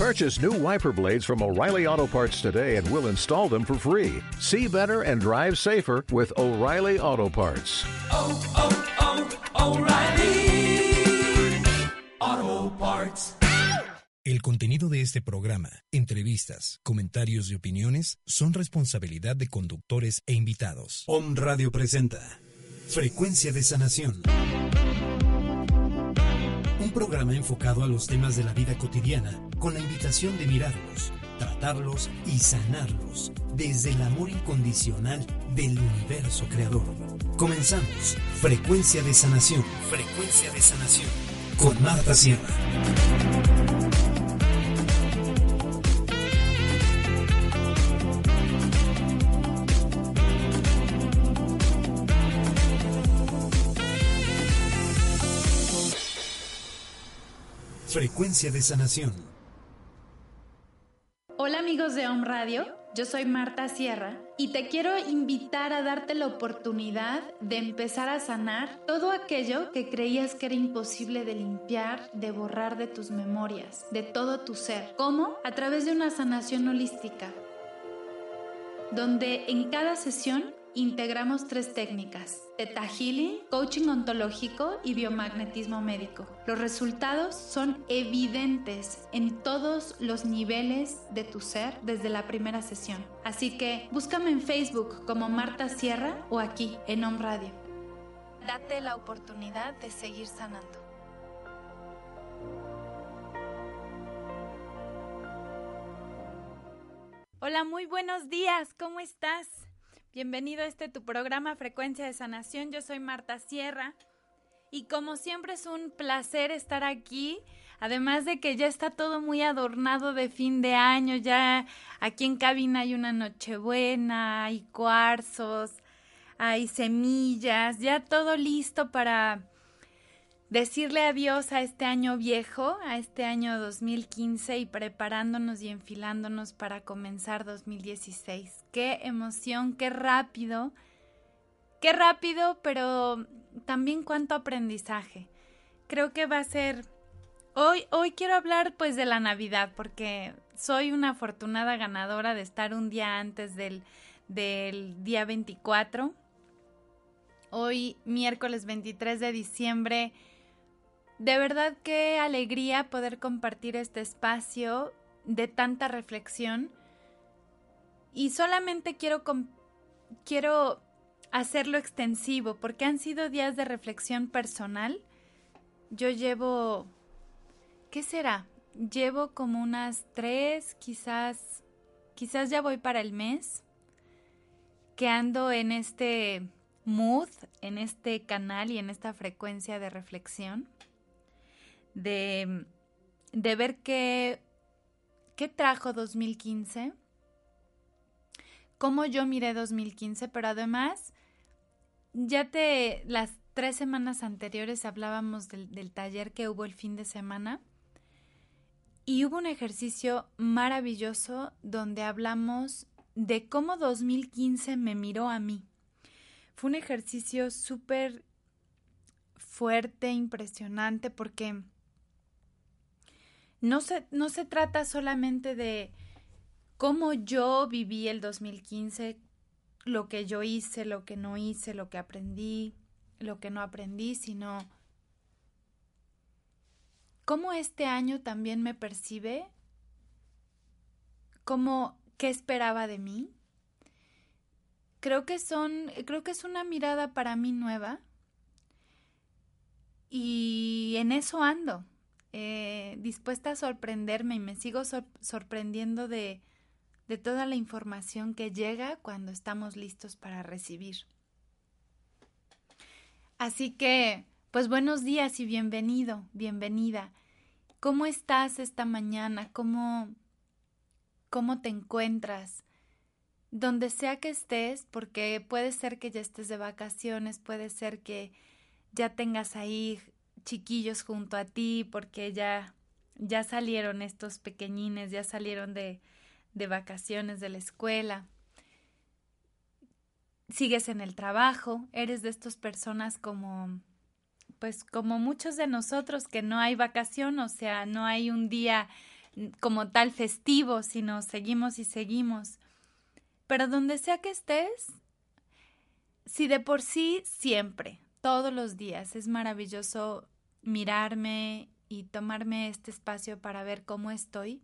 Purchase new wiper blades from O'Reilly Auto Parts today and we'll install them for free. See better and drive safer with O'Reilly Auto Parts. oh, oh, O'Reilly Auto Parts. El contenido de este programa, entrevistas, comentarios y opiniones son responsabilidad de conductores e invitados. Om Radio presenta Frecuencia de Sanación. Un programa enfocado a los temas de la vida cotidiana con la invitación de mirarlos, tratarlos y sanarlos desde el amor incondicional del universo creador. Comenzamos. Frecuencia de Sanación. Frecuencia de Sanación. Con Marta Sierra. Frecuencia de Sanación. Hola amigos de Home Radio, yo soy Marta Sierra y te quiero invitar a darte la oportunidad de empezar a sanar todo aquello que creías que era imposible de limpiar, de borrar de tus memorias, de todo tu ser. ¿Cómo? A través de una sanación holística, donde en cada sesión integramos tres técnicas, Theta Healing, coaching ontológico y biomagnetismo médico. Los resultados son evidentes en todos los niveles de tu ser desde la primera sesión. Así que búscame en Facebook como Marta Sierra o aquí en Home Radio. Date la oportunidad de seguir sanando. Hola, muy buenos días, ¿cómo estás? Bienvenido a este tu programa Frecuencia de Sanación. Yo soy Marta Sierra y como siempre es un placer estar aquí. Además de que ya está todo muy adornado de fin de año, ya aquí en cabina hay una nochebuena, hay cuarzos, hay semillas, ya todo listo para decirle adiós a este año viejo, a este año 2015 y preparándonos y enfilándonos para comenzar 2016. Qué emoción, qué rápido, qué rápido, pero también cuánto aprendizaje. Creo que va a ser... Hoy, hoy quiero hablar pues de la Navidad porque soy una afortunada ganadora de estar un día antes del, del día 24. Hoy, miércoles 23 de diciembre, de verdad qué alegría poder compartir este espacio de tanta reflexión. Y solamente quiero, quiero hacerlo extensivo porque han sido días de reflexión personal. Yo llevo, ¿qué será? Llevo como unas tres, quizás, quizás ya voy para el mes, que ando en este mood, en este canal y en esta frecuencia de reflexión de, de ver qué, qué trajo 2015, cómo yo miré 2015, pero además ya te las tres semanas anteriores hablábamos del, del, taller que hubo el fin de semana y hubo un ejercicio maravilloso donde hablamos de cómo 2015 me miró a mí. Fue un ejercicio súper fuerte, impresionante, porque no se, no se trata solamente de cómo yo viví el 2015, lo que yo hice, lo que no hice, lo que aprendí, lo que no aprendí, sino cómo este año también me percibe, cómo qué esperaba de mí. Creo que son, creo que es una mirada para mí nueva y en eso ando eh, dispuesta a sorprenderme y me sigo sor sorprendiendo de, de toda la información que llega cuando estamos listos para recibir. Así que, pues buenos días y bienvenido, bienvenida. ¿Cómo estás esta mañana? ¿Cómo, cómo te encuentras? Donde sea que estés, porque puede ser que ya estés de vacaciones, puede ser que ya tengas ahí chiquillos junto a ti porque ya ya salieron estos pequeñines, ya salieron de, de vacaciones de la escuela. Sigues en el trabajo, eres de estas personas como pues como muchos de nosotros que no hay vacación, o sea, no hay un día como tal festivo, sino seguimos y seguimos. Pero donde sea que estés, si de por sí siempre, todos los días, es maravilloso mirarme y tomarme este espacio para ver cómo estoy,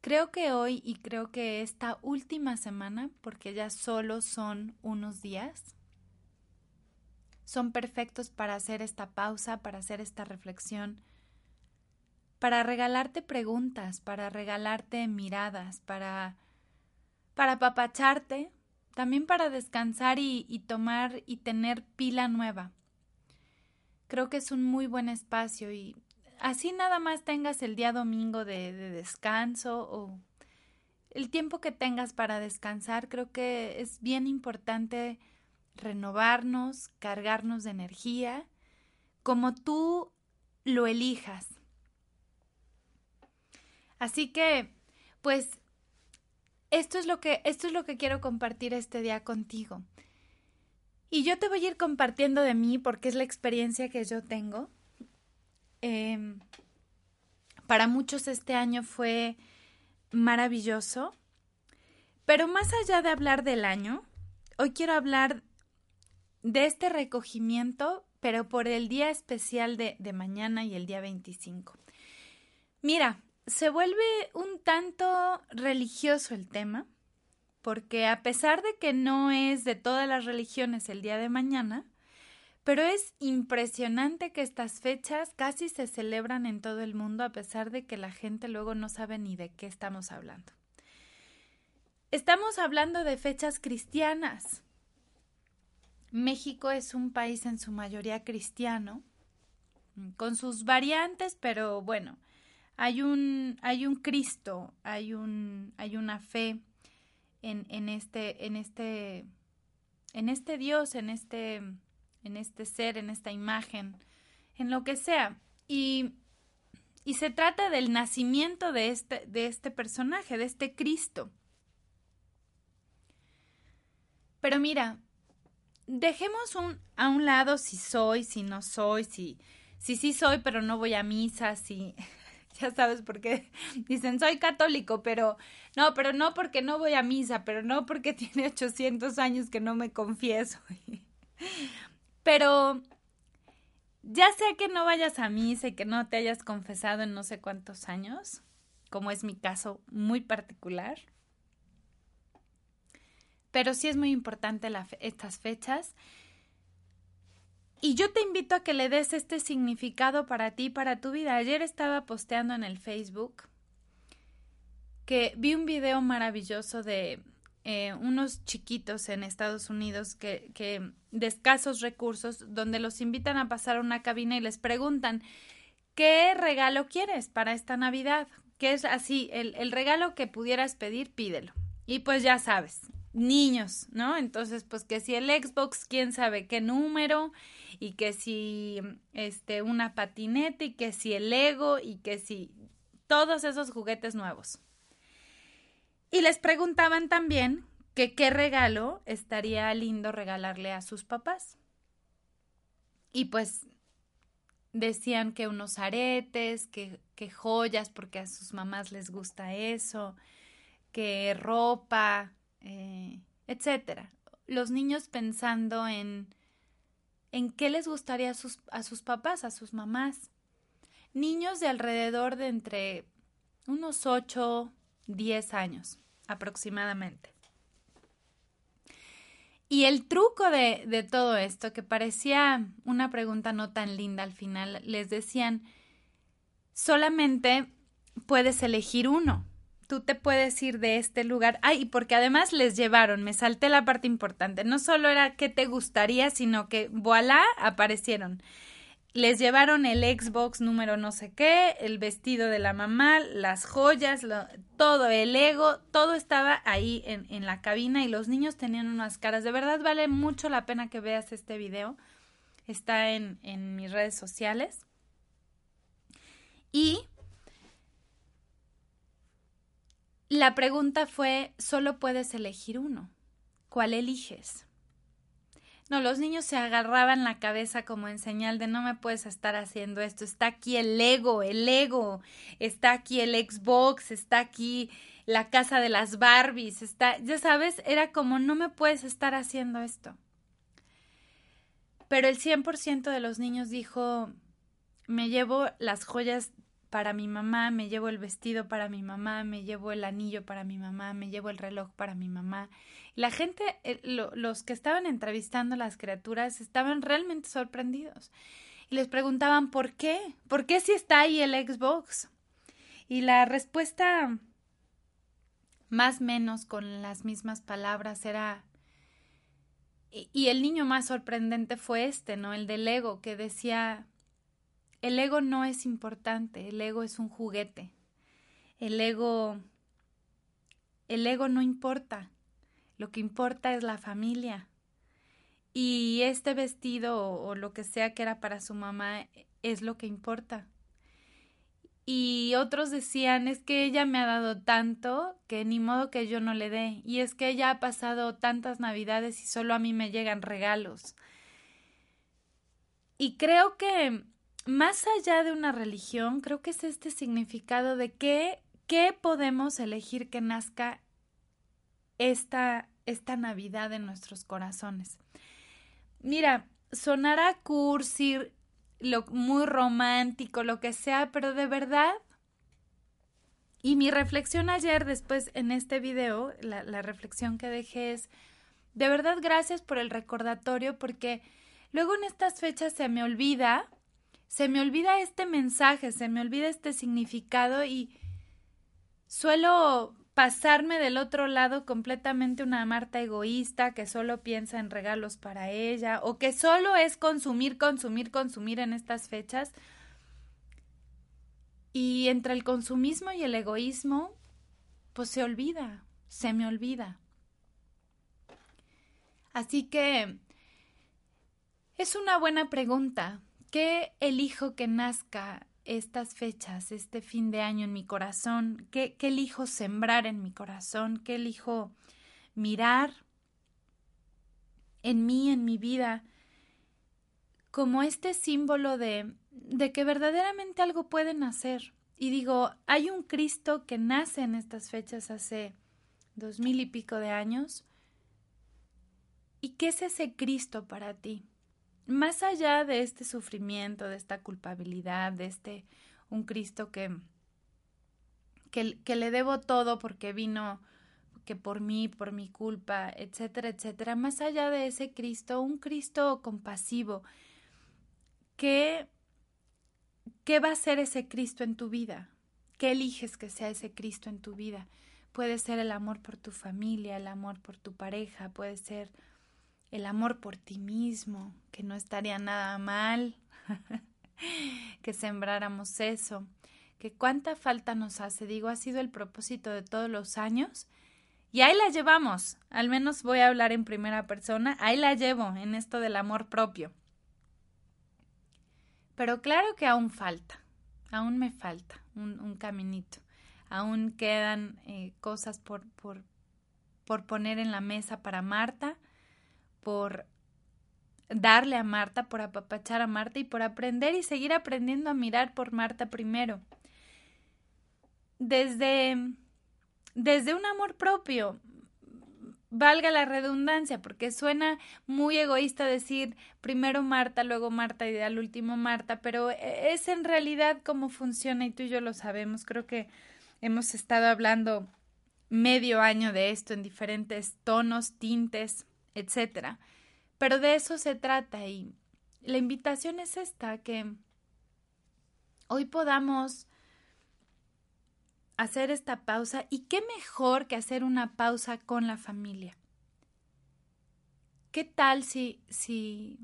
creo que hoy y creo que esta última semana, porque ya solo son unos días, son perfectos para hacer esta pausa, para hacer esta reflexión, para regalarte preguntas, para regalarte miradas, para, para apapacharte, también para descansar y, tomar y tener pila nueva. Creo que es un muy buen espacio y así nada más tengas el día domingo de descanso o el tiempo que tengas para descansar, creo que es bien importante renovarnos, cargarnos de energía, como tú lo elijas. Así que, pues, esto es lo que, esto es lo que quiero compartir este día contigo. Y yo te voy a ir compartiendo de mí porque es la experiencia que yo tengo. Em, para muchos este año fue maravilloso. Pero más allá de hablar del año, hoy quiero hablar de este recogimiento, pero por el día especial de, de mañana y el día 25. Mira, se vuelve un tanto religioso el tema, porque a pesar de que no es de todas las religiones el día de mañana, pero es impresionante que estas fechas casi se celebran en todo el mundo a pesar de que la gente luego no sabe ni de qué estamos hablando. Estamos hablando de fechas cristianas, México es un país en su mayoría cristiano, con sus variantes, pero bueno, hay un, hay un Cristo, hay, un, hay una fe en, en, este, en, este, en este Dios, en este, en este ser, en esta imagen, en lo que sea. Y, y se trata del nacimiento de este, de este personaje, de este Cristo. Pero mira, dejemos un, a un lado si soy, si no soy, si, si sí soy, pero no voy a misa, si ya sabes por qué dicen soy católico, pero no, pero no porque no voy a misa, pero no porque tiene 800 años que no me confieso. pero ya sea que no vayas a misa y que no te hayas confesado en no sé cuántos años, como es mi caso muy particular, pero sí es muy importante estas fechas. Y yo te invito a que le des este significado para ti, para tu vida. Ayer estaba posteando en el Facebook que vi un video maravilloso de eh, unos chiquitos en Estados Unidos que, que de escasos recursos, donde los invitan a pasar a una cabina y les preguntan ¿qué regalo quieres para esta Navidad? Que es así, el, el regalo que pudieras pedir, pídelo. Y pues ya sabes, niños, ¿no? Entonces, pues que si el Xbox, quién sabe qué número, y que si este una patineta, y que si el Lego, y que si todos esos juguetes nuevos. Y les preguntaban también que qué regalo estaría lindo regalarle a sus papás. Y pues decían que unos aretes, que, que joyas, porque a sus mamás les gusta eso, que ropa, eh, etcétera. Los niños pensando en, en qué les gustaría a sus, a sus papás, a sus mamás. Niños de alrededor de entre unos 8, 10 años aproximadamente. Y el truco de, de, todo esto, que parecía una pregunta no tan linda al final, les decían, solamente puedes elegir uno tú te puedes ir de este lugar. Ay, porque además les llevaron, me salté la parte importante. No solo era qué te gustaría, sino que voilà, aparecieron. Les llevaron el Xbox número no sé qué, el vestido de la mamá, las joyas, todo, el ego, todo estaba ahí en, en la cabina y los niños tenían unas caras. De verdad vale mucho la pena que veas este video. Está en, en mis redes sociales. Y La pregunta fue, solo puedes elegir uno. ¿Cuál eliges? No, los niños se agarraban la cabeza como en señal de no me puedes estar haciendo esto. Está aquí el Lego, el Lego, está aquí el Xbox, está aquí la casa de las Barbies, está, ya sabes, era como no me puedes estar haciendo esto. Pero el 100% de los niños dijo, me llevo las joyas para mi mamá, me llevo el vestido para mi mamá, me llevo el anillo para mi mamá, me llevo el reloj para mi mamá. La gente, eh, los que estaban entrevistando a las criaturas estaban realmente sorprendidos y les preguntaban por qué, por qué si está ahí el Xbox. Y la respuesta más menos con las mismas palabras era y, el niño más sorprendente fue este, ¿no? El del ego, que decía, el ego no es importante, el ego es un juguete. El ego, el ego no importa, lo que importa es la familia. Y este vestido o lo que sea que era para su mamá es lo que importa y otros decían es que ella me ha dado tanto que ni modo que yo no le dé y es que ella ha pasado tantas navidades y solo a mí me llegan regalos. Y creo que más allá de una religión, creo que es este significado de que, qué podemos elegir que nazca esta, esta Navidad en nuestros corazones. Mira, sonará cursi, lo muy romántico, lo que sea, pero de verdad. Y mi reflexión ayer, después en este video, la reflexión que dejé es, de verdad gracias por el recordatorio, porque luego en estas fechas se me olvida, se me olvida este mensaje, se me olvida este significado y suelo pasarme del otro lado completamente una Marta egoísta que solo piensa en regalos para ella o que solo es consumir, consumir, consumir en estas fechas. Y entre el consumismo y el egoísmo, pues se olvida, se me olvida. Así que es una buena pregunta. ¿Qué elijo que nazca estas fechas, este fin de año en mi corazón? ¿Qué, elijo sembrar en mi corazón? ¿Qué elijo mirar en mí, en mi vida? como este símbolo de, de que verdaderamente algo puede nacer. Y digo, hay un Cristo que nace en estas fechas hace dos mil y pico de años. ¿Y qué es ese Cristo para ti? Más allá de este sufrimiento, de esta culpabilidad, de este un Cristo que, que, le debo todo porque vino que por mí, por mi culpa, etcétera, etcétera, más allá de ese Cristo, un Cristo compasivo, ¿qué, ¿qué va a ser ese Cristo en tu vida? ¿Qué eliges que sea ese Cristo en tu vida? Puede ser el amor por tu familia, el amor por tu pareja, puede ser el amor por ti mismo, que no estaría nada mal que sembráramos eso, que cuánta falta nos hace, digo, ha sido el propósito de todos los años y ahí la llevamos, al menos voy a hablar en primera persona, ahí la llevo en esto del amor propio. Pero claro que aún falta, aún me falta un, caminito, aún quedan eh, cosas por, por, por poner en la mesa para Marta, por darle a Marta, por apapachar a Marta y por aprender y seguir aprendiendo a mirar por Marta primero. Desde, desde un amor propio, valga la redundancia, porque suena muy egoísta decir primero Marta, luego Marta y al último Marta, pero es en realidad cómo funciona y tú y yo lo sabemos. Creo que hemos estado hablando medio año de esto en diferentes tonos, tintes, etcétera. Pero de eso se trata y la invitación es esta, que hoy podamos hacer esta pausa y qué mejor que hacer una pausa con la familia. ¿Qué tal si, si,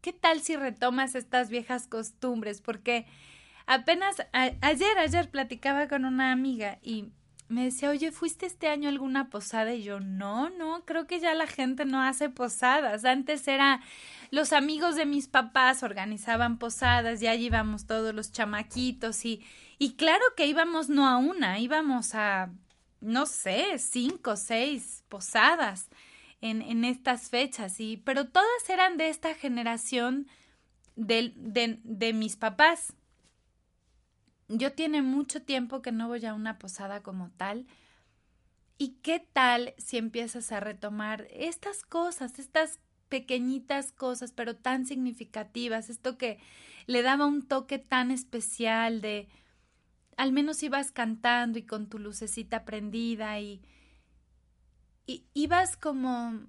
qué tal si retomas estas viejas costumbres? Porque apenas ayer, ayer platicaba con una amiga y me decía, oye, ¿fuiste este año alguna posada? Y yo, no, no, creo que ya la gente no hace posadas. Antes era los amigos de mis papás organizaban posadas y allí íbamos todos los chamaquitos y, y claro que íbamos no a una, íbamos a, no sé, cinco, seis posadas. en, estas fechas, y, pero todas eran de esta generación de, de mis papás. Yo tiene mucho tiempo que no voy a una posada como tal. ¿Y qué tal si empiezas a retomar estas cosas, estas pequeñitas cosas, pero tan significativas, esto que le daba un toque tan especial de al menos ibas cantando y con tu lucecita prendida y, y ibas como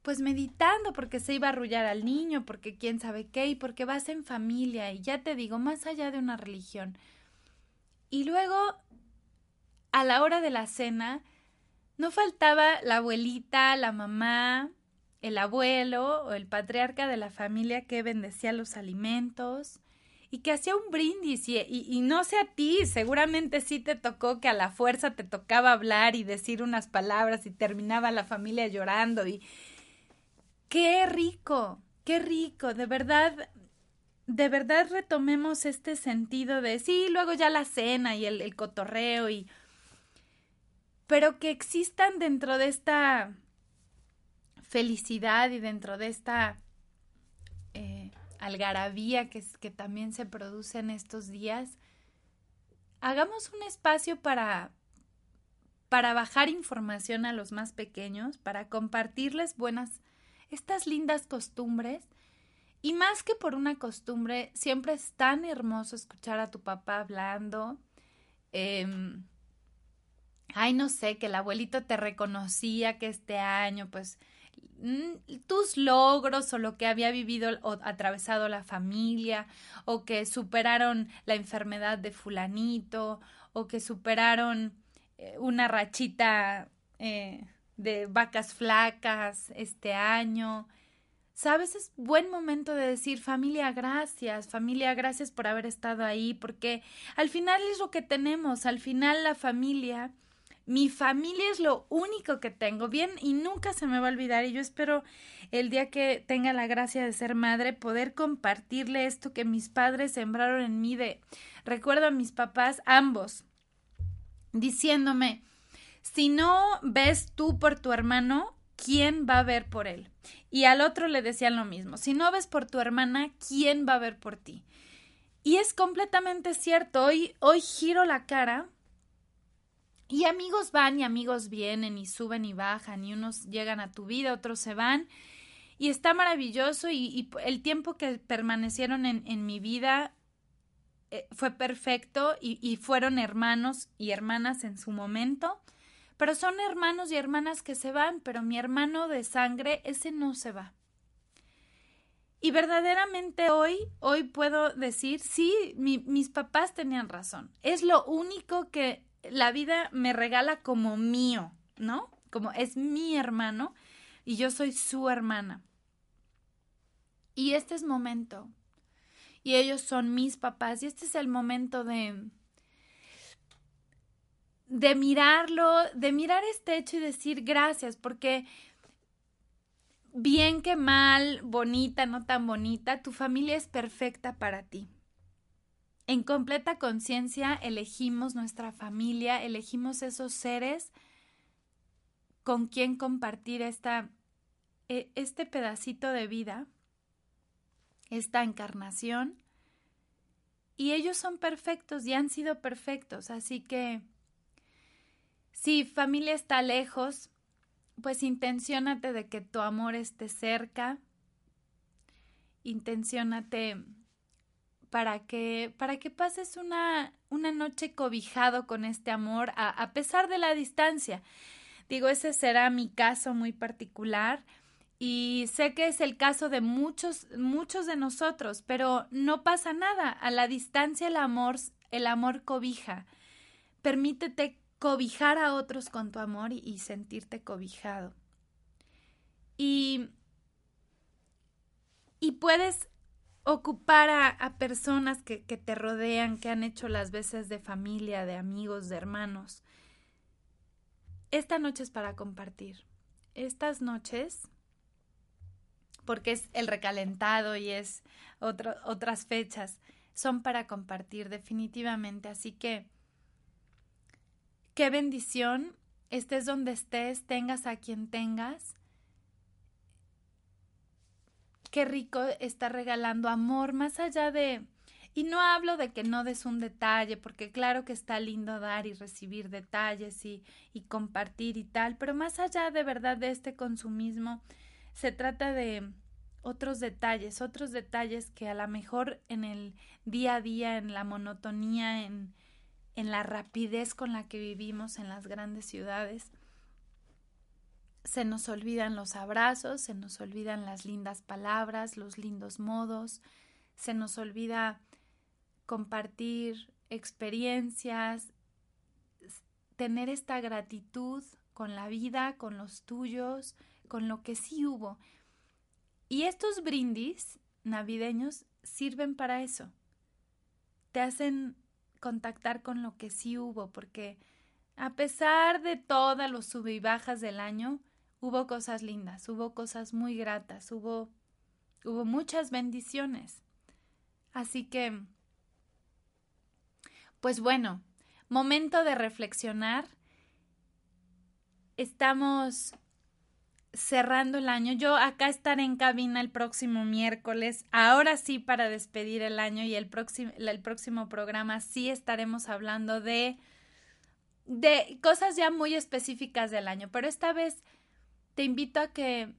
pues meditando porque se iba a arrullar al niño, porque quién sabe qué, y porque vas en familia, y ya te digo, más allá de una religión. Y luego, a la hora de la cena, no faltaba la abuelita, la mamá, el abuelo o el patriarca de la familia que bendecía los alimentos y que hacía un brindis. Y, no sé a ti, seguramente sí te tocó que a la fuerza te tocaba hablar y decir unas palabras y terminaba la familia llorando y qué rico, qué rico, de verdad, de verdad retomemos este sentido de sí, luego ya la cena y el, cotorreo y pero que existan dentro de esta felicidad y dentro de esta eh, algarabía que, que también se produce en estos días, hagamos un espacio para, para bajar información a los más pequeños, para compartirles buenas, estas lindas costumbres. Y más que por una costumbre, siempre es tan hermoso escuchar a tu papá hablando. Em, ay, no sé, que el abuelito te reconocía que este año, pues, mm, tus logros o lo que había vivido o atravesado la familia, o que superaron la enfermedad de fulanito, o que superaron eh, una rachita eh, de vacas flacas este año. Sabes, es buen momento de decir familia, gracias, familia, gracias por haber estado ahí, porque al final es lo que tenemos, al final la familia mi familia es lo único que tengo, bien, y nunca se me va a olvidar. Y yo espero el día que tenga la gracia de ser madre, poder compartirle esto que mis padres sembraron en mí de, recuerdo a mis papás, ambos, diciéndome, si no ves tú por tu hermano, ¿quién va a ver por él? Y al otro le decían lo mismo, si no ves por tu hermana, ¿quién va a ver por ti? Y es completamente cierto, hoy, hoy giro la cara y amigos van y amigos vienen y suben y bajan y unos llegan a tu vida, otros se van. Y está maravilloso y, el tiempo que permanecieron en, mi vida eh, fue perfecto y, y fueron hermanos y hermanas en su momento. Pero son hermanos y hermanas que se van, pero mi hermano de sangre, ese no se va. Y verdaderamente hoy, hoy puedo decir, sí, mis papás tenían razón. Es lo único que la vida me regala como mío, ¿no? Como es mi hermano y yo soy su hermana. Y este es momento. Y ellos son mis papás y este es el momento de de mirarlo, de mirar este hecho y decir gracias, porque bien que mal, bonita, no tan bonita, tu familia es perfecta para ti. En completa conciencia elegimos nuestra familia, elegimos esos seres con quien compartir esta, e, este pedacito de vida, esta encarnación. Y ellos son perfectos y han sido perfectos, así que si familia está lejos, pues intenciónate de que tu amor esté cerca, intenciónate para que, para que pases una, una noche cobijado con este amor a, a pesar de la distancia. Digo, ese será mi caso muy particular y sé que es el caso de muchos, muchos de nosotros, pero no pasa nada. A la distancia el amor, el amor cobija. Permítete cobijar a otros con tu amor y, sentirte cobijado. Y, y puedes ocupar a, personas que, que, te rodean, que han hecho las veces de familia, de amigos, de hermanos. Esta noche es para compartir. Estas noches, porque es el recalentado y es otras fechas, son para compartir definitivamente. Así que, qué bendición, estés donde estés, tengas a quien tengas, qué rico está regalando amor más allá de... Y no hablo de que no des un detalle, porque claro que está lindo dar y recibir detalles y, y compartir y tal, pero más allá de verdad de este consumismo, se trata de otros detalles, otros detalles que a lo mejor en el día a día, en la monotonía, en, en la rapidez con la que vivimos en las grandes ciudades, se nos olvidan los abrazos, se nos olvidan las lindas palabras, los lindos modos, se nos olvida compartir experiencias, tener esta gratitud con la vida, con los tuyos, con lo que sí hubo. Y estos brindis navideños sirven para eso. Te hacen contactar con lo que sí hubo, porque a pesar de todas los sub y bajas del año, hubo cosas lindas, hubo cosas muy gratas, hubo, hubo muchas bendiciones. Así que, pues bueno, momento de reflexionar. Estamos cerrando el año. Yo acá estaré en cabina el próximo miércoles, ahora sí para despedir el año y el próximo, el próximo programa sí estaremos hablando de, de cosas ya muy específicas del año, pero esta vez te invito a que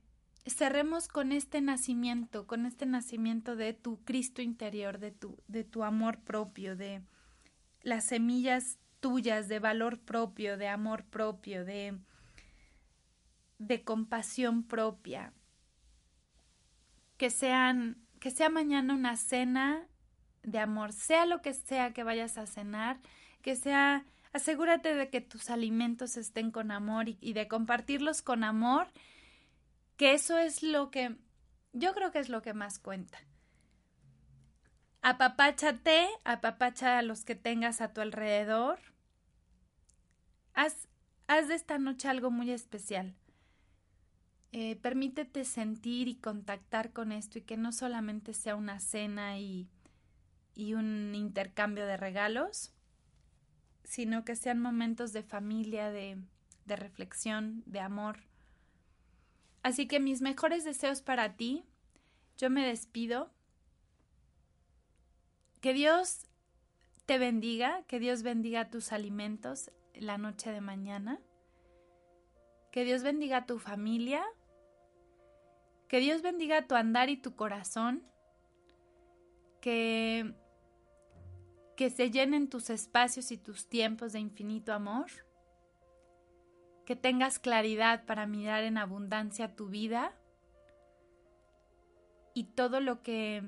cerremos con este nacimiento, con este nacimiento de tu Cristo interior, de tu, de tu amor propio, de las semillas tuyas de valor propio, de amor propio, de, de compasión propia. Que sean, que sea mañana una cena de amor, sea lo que sea que vayas a cenar, que sea Asegúrate de que tus alimentos estén con amor y, de compartirlos con amor, que eso es lo que yo creo que es lo que más cuenta. Apapáchate, apapacha a los que tengas a tu alrededor. Haz, haz de esta noche algo muy especial. Eh, permítete sentir y contactar con esto y que no solamente sea una cena y, y un intercambio de regalos, sino que sean momentos de familia, de, de reflexión, de amor. Así que mis mejores deseos para ti. Yo me despido. Que Dios te bendiga, que Dios bendiga tus alimentos la noche de mañana. Que Dios bendiga tu familia. Que Dios bendiga tu andar y tu corazón. Que que se llenen tus espacios y tus tiempos de infinito amor, que tengas claridad para mirar en abundancia tu vida y todo lo que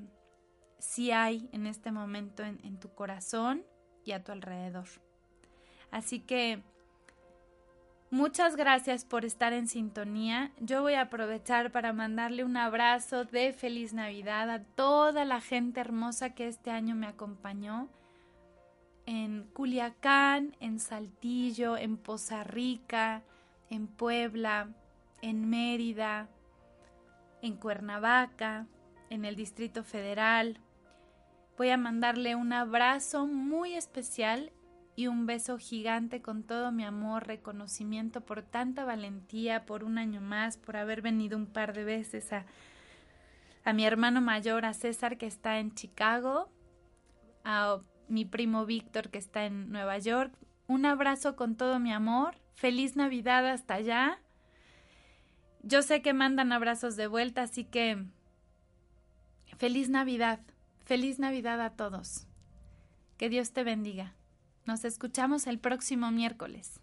sí hay en este momento en, en tu corazón y a tu alrededor. Así que muchas gracias por estar en sintonía. Yo voy a aprovechar para mandarle un abrazo de feliz Navidad a toda la gente hermosa que este año me acompañó en Culiacán, en Saltillo, en Poza Rica, en Puebla, en Mérida, en Cuernavaca, en el Distrito Federal. Voy a mandarle un abrazo muy especial y un beso gigante con todo mi amor, reconocimiento por tanta valentía, por un año más, por haber venido un par de veces a, a mi hermano mayor, a César, que está en Chicago, a mi primo Víctor que está en Nueva York. Un abrazo con todo mi amor. Feliz Navidad hasta allá. Yo sé que mandan abrazos de vuelta, así que feliz Navidad. Feliz Navidad a todos. Que Dios te bendiga. Nos escuchamos el próximo miércoles.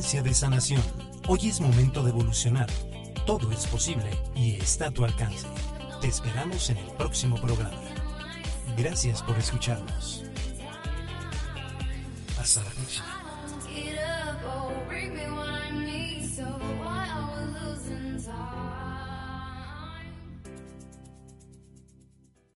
de sanación. Hoy es momento de evolucionar. Todo es posible y está a tu alcance. Te esperamos en el próximo programa. Gracias por escucharnos. Hasta la